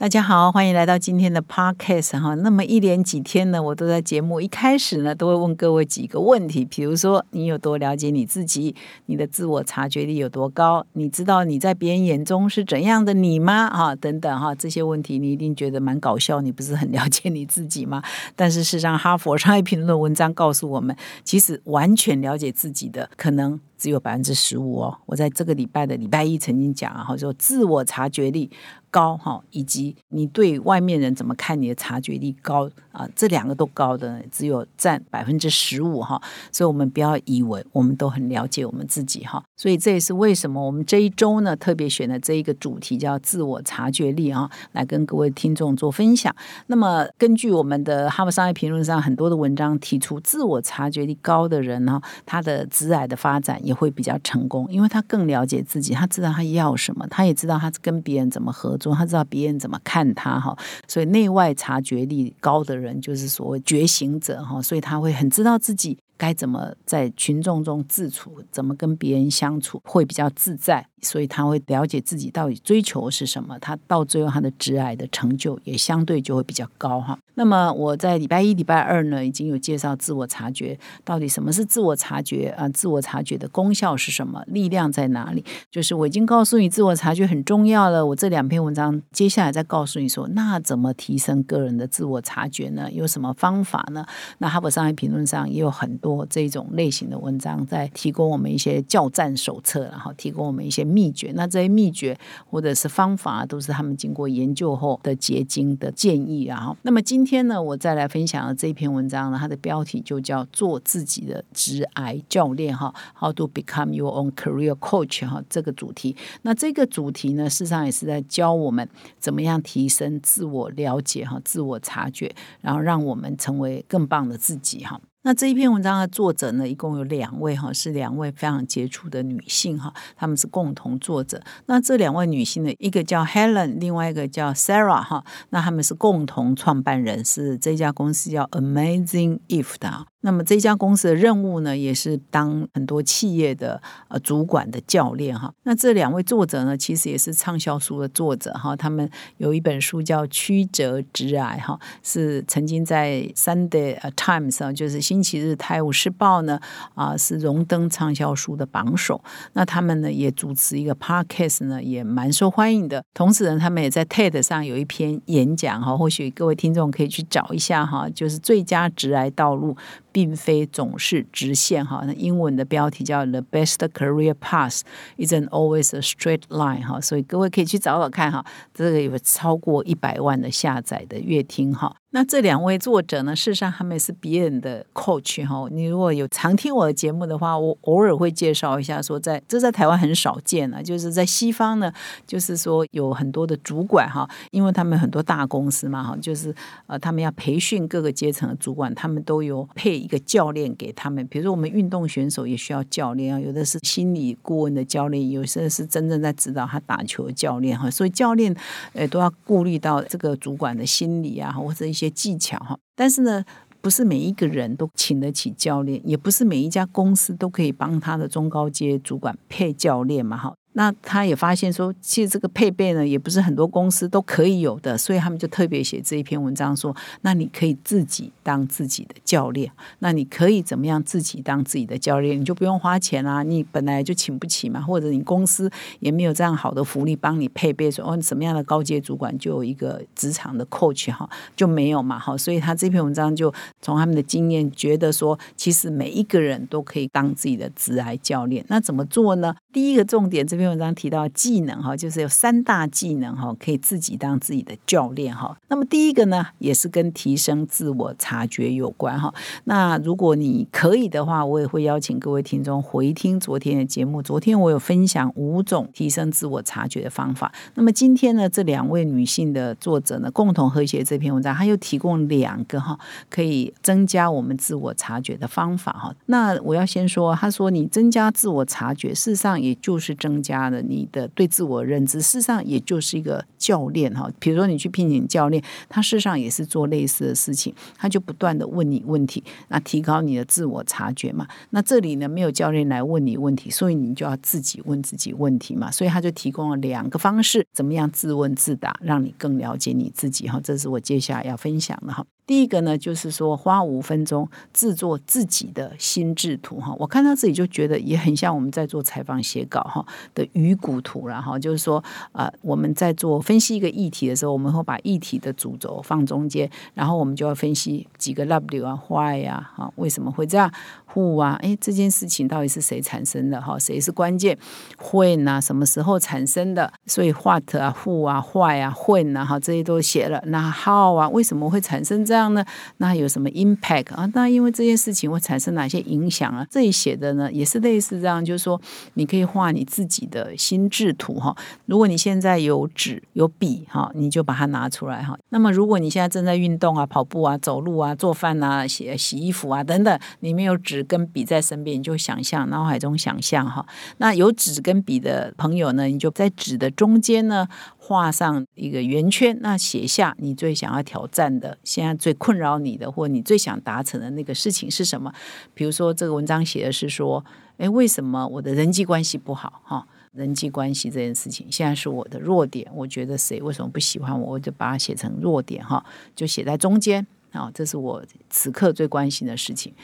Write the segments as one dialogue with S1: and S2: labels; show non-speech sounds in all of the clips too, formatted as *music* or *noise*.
S1: 大家好，欢迎来到今天的 Podcast 哈。那么一连几天呢，我都在节目一开始呢，都会问各位几个问题，比如说你有多了解你自己，你的自我察觉力有多高，你知道你在别人眼中是怎样的你吗？哈，等等哈，这些问题你一定觉得蛮搞笑，你不是很了解你自己吗？但是事实上，哈佛商业评论文章告诉我们，其实完全了解自己的可能只有百分之十五哦。我在这个礼拜的礼拜一曾经讲啊，说自我察觉力。高哈，以及你对外面人怎么看你的察觉力高啊，这两个都高的只有占百分之十五哈，所以我们不要以为我们都很了解我们自己哈，所以这也是为什么我们这一周呢特别选了这一个主题叫自我察觉力啊，来跟各位听众做分享。那么根据我们的哈佛商业评论上很多的文章提出，自我察觉力高的人呢，他的直癌的发展也会比较成功，因为他更了解自己，他知道他要什么，他也知道他跟别人怎么合作。他知道别人怎么看他哈，所以内外察觉力高的人就是所谓觉醒者哈，所以他会很知道自己。该怎么在群众中自处？怎么跟别人相处会比较自在？所以他会了解自己到底追求是什么。他到最后他的职癌的成就也相对就会比较高哈。那么我在礼拜一、礼拜二呢，已经有介绍自我察觉到底什么是自我察觉啊？自我察觉的功效是什么？力量在哪里？就是我已经告诉你自我察觉很重要了。我这两篇文章接下来再告诉你说，那怎么提升个人的自我察觉呢？有什么方法呢？那哈佛商业评论上也有很多。这种类型的文章，在提供我们一些教战手册，然后提供我们一些秘诀。那这些秘诀或者是方法，都是他们经过研究后的结晶的建议。然后，那么今天呢，我再来分享的这篇文章呢，它的标题就叫“做自己的直癌教练”哈，How to become your own career coach 哈，这个主题。那这个主题呢，事实上也是在教我们怎么样提升自我了解哈，自我察觉，然后让我们成为更棒的自己哈。那这一篇文章的作者呢，一共有两位哈，是两位非常杰出的女性哈，他们是共同作者。那这两位女性呢，一个叫 Helen，另外一个叫 Sarah 哈，那他们是共同创办人，是这家公司叫 Amazing If 的。那么这家公司的任务呢，也是当很多企业的呃主管的教练哈。那这两位作者呢，其实也是畅销书的作者哈。他们有一本书叫《曲折直癌》哈，是曾经在 Sunday Times 上，就是星期日《泰晤士报》呢啊，是荣登畅销书的榜首。那他们呢也主持一个 Podcast 呢，也蛮受欢迎的。同时呢，他们也在 TED 上有一篇演讲哈，或许各位听众可以去找一下哈，就是最佳直癌道路。并非总是直线哈，那英文的标题叫 The Best Career Path Isn't Always a Straight Line 哈，所以各位可以去找找看哈，这个有超过一百万的下载的乐听哈。那这两位作者呢？事实上，他们也是别人的 coach 哈。你如果有常听我的节目的话，我偶尔会介绍一下，说在这在台湾很少见啊。就是在西方呢，就是说有很多的主管哈，因为他们很多大公司嘛哈，就是呃，他们要培训各个阶层的主管，他们都有配一个教练给他们。比如说，我们运动选手也需要教练啊，有的是心理顾问的教练，有些是真正在指导他打球的教练哈。所以教练呃都要顾虑到这个主管的心理啊，或者。些技巧哈，但是呢，不是每一个人都请得起教练，也不是每一家公司都可以帮他的中高阶主管配教练嘛哈。那他也发现说，其实这个配备呢，也不是很多公司都可以有的，所以他们就特别写这一篇文章说，那你可以自己当自己的教练，那你可以怎么样自己当自己的教练，你就不用花钱啦，你本来就请不起嘛，或者你公司也没有这样好的福利帮你配备，说哦什么样的高阶主管就有一个职场的 coach 哈，就没有嘛哈，所以他这篇文章就从他们的经验觉得说，其实每一个人都可以当自己的职癌教练，那怎么做呢？第一个重点这。篇文章提到技能哈，就是有三大技能哈，可以自己当自己的教练哈。那么第一个呢，也是跟提升自我察觉有关哈。那如果你可以的话，我也会邀请各位听众回听昨天的节目。昨天我有分享五种提升自我察觉的方法。那么今天呢，这两位女性的作者呢，共同合写这篇文章，他又提供两个哈，可以增加我们自我察觉的方法哈。那我要先说，他说你增加自我察觉，事实上也就是增加。加了你的对自我认知。事实上，也就是一个教练哈。比如说你去聘请教练，他事实上也是做类似的事情，他就不断的问你问题，那提高你的自我察觉嘛。那这里呢，没有教练来问你问题，所以你就要自己问自己问题嘛。所以他就提供了两个方式，怎么样自问自答，让你更了解你自己哈。这是我接下来要分享的哈。第一个呢，就是说花五分钟制作自己的心智图哈。我看到自己就觉得也很像我们在做采访写稿哈的鱼骨图然后。就是说，呃，我们在做分析一个议题的时候，我们会把议题的主轴放中间，然后我们就要分析几个 W 啊、Why 呀，哈，为什么会这样？Who 啊，哎，这件事情到底是谁产生的哈？谁是关键？When 啊，什么时候产生的？所以 What 啊、Who 啊、Why 啊、When 啊，哈，这些都写了。那 How 啊，为什么会产生这样？呢？那有什么 impact 啊？那因为这件事情会产生哪些影响啊？这里写的呢，也是类似这样，就是说你可以画你自己的心智图哈。如果你现在有纸有笔哈，你就把它拿出来哈。那么如果你现在正在运动啊、跑步啊、走路啊、做饭啊、洗洗衣服啊等等，你没有纸跟笔在身边，你就想象脑海中想象哈。那有纸跟笔的朋友呢，你就在纸的中间呢。画上一个圆圈，那写下你最想要挑战的，现在最困扰你的，或你最想达成的那个事情是什么？比如说，这个文章写的是说，哎，为什么我的人际关系不好？哈，人际关系这件事情现在是我的弱点。我觉得谁为什么不喜欢我，我就把它写成弱点，哈，就写在中间。啊，这是我此刻最关心的事情。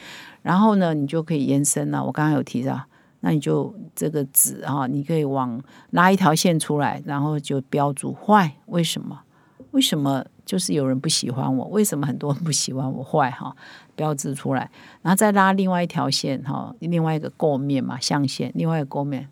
S1: 然后呢，你就可以延伸了。我刚刚有提到。那你就这个纸哈，你可以往拉一条线出来，然后就标注坏为什么？为什么就是有人不喜欢我？为什么很多人不喜欢我坏哈？标志出来，然后再拉另外一条线哈，另外一个构面嘛，象限，另外一个构面。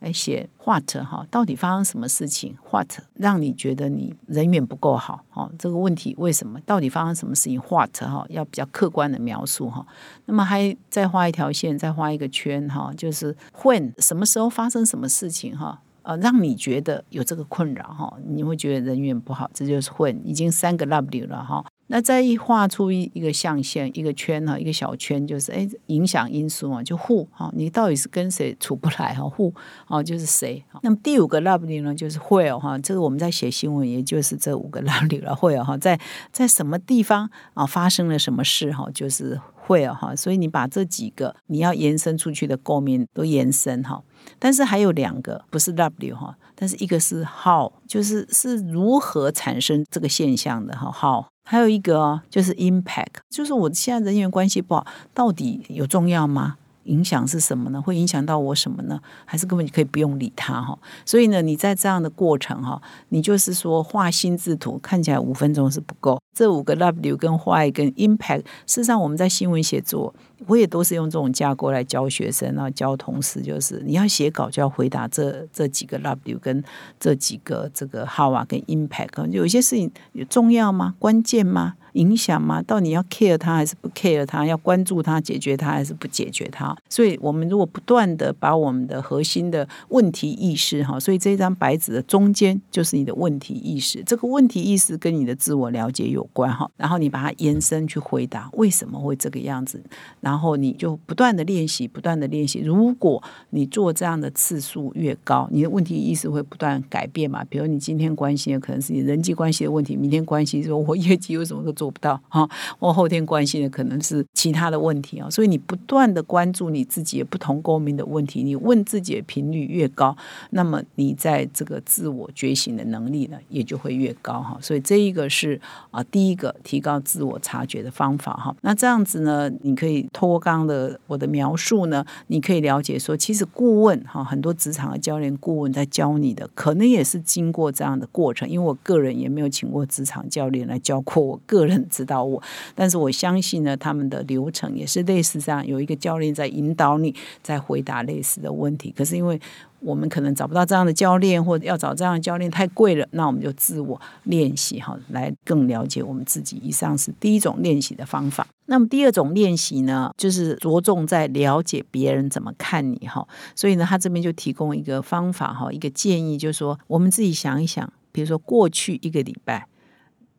S1: 来写 what 哈，到底发生什么事情？what 让你觉得你人缘不够好？哈，这个问题为什么？到底发生什么事情？what 哈，要比较客观的描述哈。那么还再画一条线，再画一个圈哈，就是 when 什么时候发生什么事情哈？呃，让你觉得有这个困扰哈，你会觉得人缘不好，这就是 when 已经三个 w 了哈。那再一画出一一个象限，一个圈哈，一个小圈，就是哎，影响因素嘛，就 who 哈，你到底是跟谁处不来哈？who 哦，就是谁？那么第五个 W 呢，就是 where 哈，这个我们在写新闻，也就是这五个 *laughs* W 了，where 哈，在在什么地方啊发生了什么事哈，就是 where 哈，所以你把这几个你要延伸出去的共鸣都延伸哈，但是还有两个不是 W 哈，但是一个是 how，就是是如何产生这个现象的哈，how。还有一个哦，就是 impact，就是我现在人员关系不好，到底有重要吗？影响是什么呢？会影响到我什么呢？还是根本就可以不用理他哈？所以呢，你在这样的过程哈，你就是说画心智图，看起来五分钟是不够。这五个 W 跟 Why 跟 Impact，事实上我们在新闻写作。我也都是用这种架构来教学生啊，教同事，就是你要写稿就要回答这这几个 W 跟这几个这个 How 啊跟 Impact，有些事情有重要吗？关键吗？影响吗？到底要 care 它还是不 care 它？要关注它、解决它还是不解决它？所以，我们如果不断的把我们的核心的问题意识哈，所以这张白纸的中间就是你的问题意识。这个问题意识跟你的自我了解有关哈，然后你把它延伸去回答为什么会这个样子。然后你就不断的练习，不断的练习。如果你做这样的次数越高，你的问题意识会不断改变嘛？比如你今天关心的可能是你人际关系的问题，明天关心说我业绩为什么都做不到哈？我后天关心的可能是其他的问题啊。所以你不断的关注你自己不同公民的问题，你问自己的频率越高，那么你在这个自我觉醒的能力呢也就会越高哈。所以这一个是啊第一个提高自我察觉的方法哈。那这样子呢，你可以。刚刚的我的描述呢，你可以了解说，其实顾问哈，很多职场的教练顾问在教你的，可能也是经过这样的过程。因为我个人也没有请过职场教练来教过，我个人指导我，但是我相信呢，他们的流程也是类似这样，有一个教练在引导你，在回答类似的问题。可是因为我们可能找不到这样的教练，或者要找这样的教练太贵了，那我们就自我练习哈，来更了解我们自己。以上是第一种练习的方法。那么第二种练习呢，就是着重在了解别人怎么看你哈。所以呢，他这边就提供一个方法哈，一个建议，就是说我们自己想一想，比如说过去一个礼拜，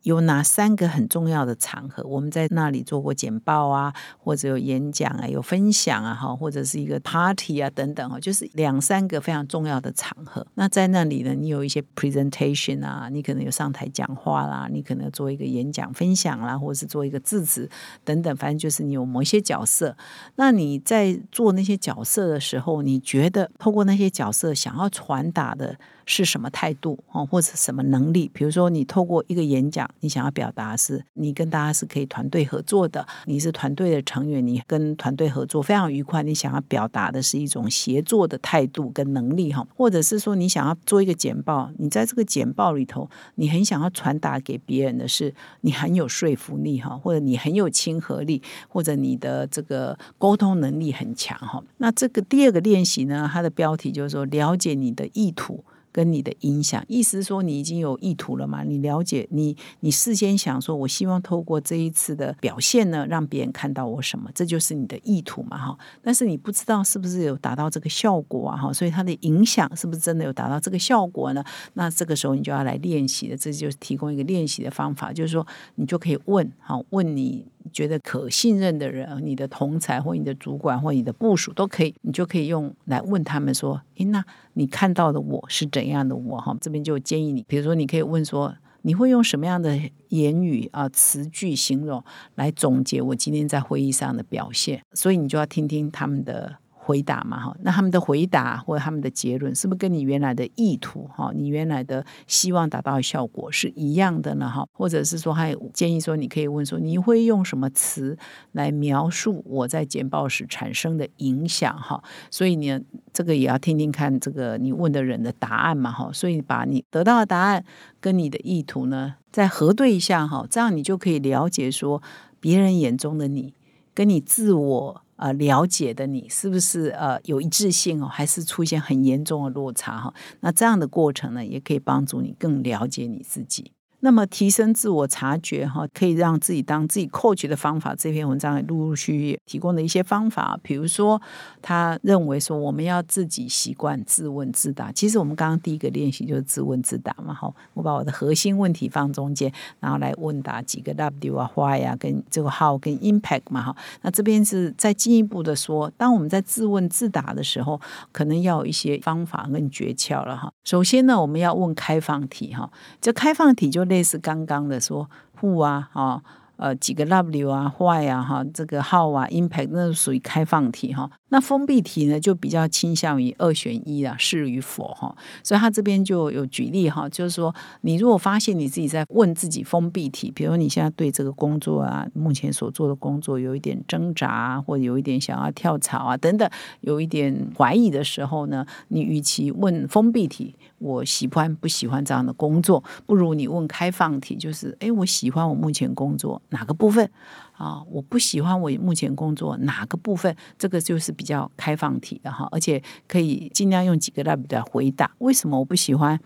S1: 有哪三个很重要的场合，我们在那里做过简报啊，或者有演讲啊，有分享啊，哈，或者是一个 party 啊等等哈，就是两三个非常重要的场合。那在那里呢，你有一些 presentation 啊，你可能有上台讲话啦，你可能做一个演讲分享啦，或者是做一个致辞等等，反正就是你有某一些角色。那你在做那些角色的时候，你觉得透过那些角色想要传达的？是什么态度哦，或者什么能力？比如说，你透过一个演讲，你想要表达是你跟大家是可以团队合作的，你是团队的成员，你跟团队合作非常愉快。你想要表达的是一种协作的态度跟能力哈，或者是说你想要做一个简报，你在这个简报里头，你很想要传达给别人的是你很有说服力哈，或者你很有亲和力，或者你的这个沟通能力很强哈。那这个第二个练习呢，它的标题就是说了解你的意图。跟你的影响，意思是说你已经有意图了嘛？你了解你，你事先想说，我希望透过这一次的表现呢，让别人看到我什么，这就是你的意图嘛，哈。但是你不知道是不是有达到这个效果啊，哈。所以它的影响是不是真的有达到这个效果呢？那这个时候你就要来练习了，这就是提供一个练习的方法，就是说你就可以问，好，问你。觉得可信任的人，你的同才或你的主管或你的部署都可以，你就可以用来问他们说：“诶，那你看到的我是怎样的我？”哈，这边就建议你，比如说你可以问说：“你会用什么样的言语啊词句形容来总结我今天在会议上的表现？”所以你就要听听他们的。回答嘛哈，那他们的回答或者他们的结论是不是跟你原来的意图哈，你原来的希望达到的效果是一样的呢哈？或者是说还建议说你可以问说你会用什么词来描述我在简报时产生的影响哈？所以你这个也要听听看这个你问的人的答案嘛哈？所以把你得到的答案跟你的意图呢再核对一下哈，这样你就可以了解说别人眼中的你跟你自我。呃，了解的你是不是呃有一致性哦，还是出现很严重的落差哈？那这样的过程呢，也可以帮助你更了解你自己。那么提升自我察觉哈，可以让自己当自己 coach 的方法，这篇文章也陆陆续续提供的一些方法，比如说他认为说我们要自己习惯自问自答。其实我们刚刚第一个练习就是自问自答嘛，哈，我把我的核心问题放中间，然后来问答几个 W 啊、Why 啊、跟这个 How 跟 Impact 嘛，哈。那这边是再进一步的说，当我们在自问自答的时候，可能要有一些方法跟诀窍了哈。首先呢，我们要问开放题哈，这开放题就。类似刚刚的说，who 啊，哈。呃，几个 W 啊，坏啊，哈，这个号啊，impact 那属于开放题哈。那封闭题呢，就比较倾向于二选一啊，是与否哈。所以他这边就有举例哈，就是说，你如果发现你自己在问自己封闭题，比如你现在对这个工作啊，目前所做的工作有一点挣扎，或者有一点想要跳槽啊等等，有一点怀疑的时候呢，你与其问封闭题，我喜欢不喜欢这样的工作，不如你问开放题，就是，哎，我喜欢我目前工作。哪个部分啊？我不喜欢我目前工作哪个部分？这个就是比较开放题的哈，而且可以尽量用几个 W 来回答。为什么我不喜欢？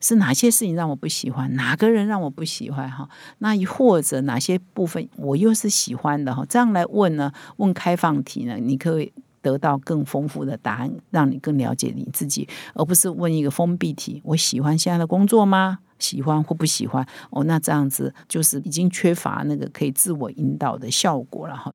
S1: 是哪些事情让我不喜欢？哪个人让我不喜欢？哈，那或者哪些部分我又是喜欢的哈？这样来问呢？问开放题呢？你可以得到更丰富的答案，让你更了解你自己，而不是问一个封闭题。我喜欢现在的工作吗？喜欢或不喜欢哦，那这样子就是已经缺乏那个可以自我引导的效果了哈。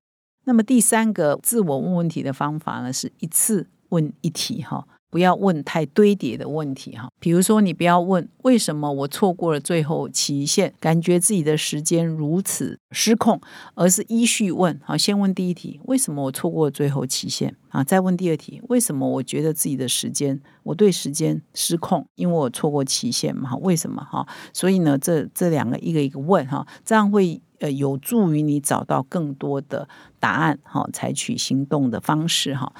S1: 那么第三个自我问问题的方法呢，是一次问一题哈。不要问太堆叠的问题哈，比如说你不要问为什么我错过了最后期限，感觉自己的时间如此失控，而是依序问好，先问第一题，为什么我错过了最后期限啊？再问第二题，为什么我觉得自己的时间我对时间失控，因为我错过期限嘛？为什么哈？所以呢，这这两个一个一个问哈，这样会呃有助于你找到更多的答案哈，采取行动的方式哈。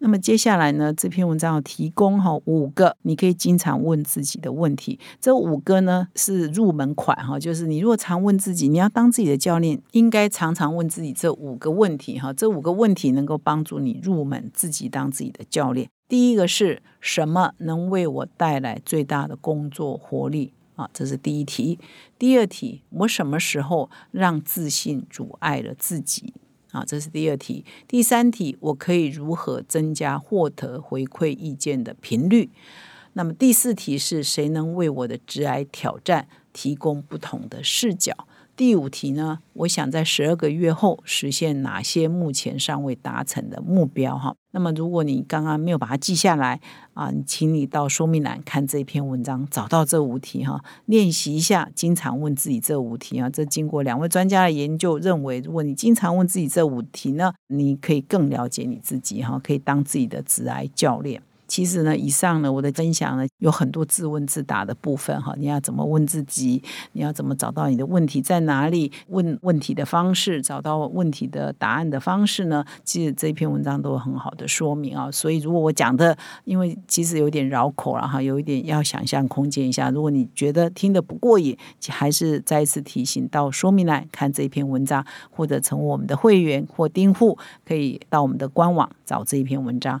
S1: 那么接下来呢？这篇文章要提供哈五个你可以经常问自己的问题。这五个呢是入门款哈，就是你如果常问自己，你要当自己的教练，应该常常问自己这五个问题哈。这五个问题能够帮助你入门，自己当自己的教练。第一个是什么能为我带来最大的工作活力啊？这是第一题。第二题，我什么时候让自信阻碍了自己？啊，这是第二题。第三题，我可以如何增加获得回馈意见的频率？那么第四题是谁能为我的直癌挑战提供不同的视角？第五题呢？我想在十二个月后实现哪些目前尚未达成的目标？哈，那么如果你刚刚没有把它记下来啊，请你到说明栏看这篇文章，找到这五题哈，练习一下，经常问自己这五题啊。这经过两位专家的研究，认为如果你经常问自己这五题呢，你可以更了解你自己哈，可以当自己的直癌教练。其实呢，以上呢，我的分享呢，有很多自问自答的部分哈。你要怎么问自己？你要怎么找到你的问题在哪里？问问题的方式，找到问题的答案的方式呢？其实这篇文章都有很好的说明啊。所以如果我讲的，因为其实有点绕口了哈，有一点要想象空间一下。如果你觉得听得不过瘾，还是再一次提醒到说明栏看这篇文章，或者成为我们的会员或订户，可以到我们的官网找这一篇文章。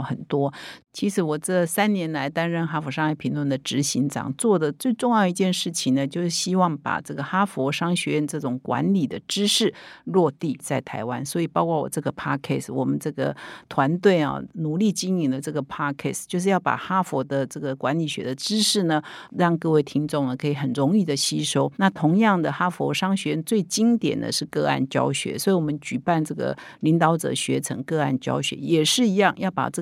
S1: 很。多，其实我这三年来担任哈佛商业评论的执行长，做的最重要一件事情呢，就是希望把这个哈佛商学院这种管理的知识落地在台湾。所以，包括我这个 podcast，我们这个团队啊，努力经营的这个 podcast，就是要把哈佛的这个管理学的知识呢，让各位听众呢可以很容易的吸收。那同样的，哈佛商学院最经典的是个案教学，所以我们举办这个领导者学成个案教学，也是一样，要把这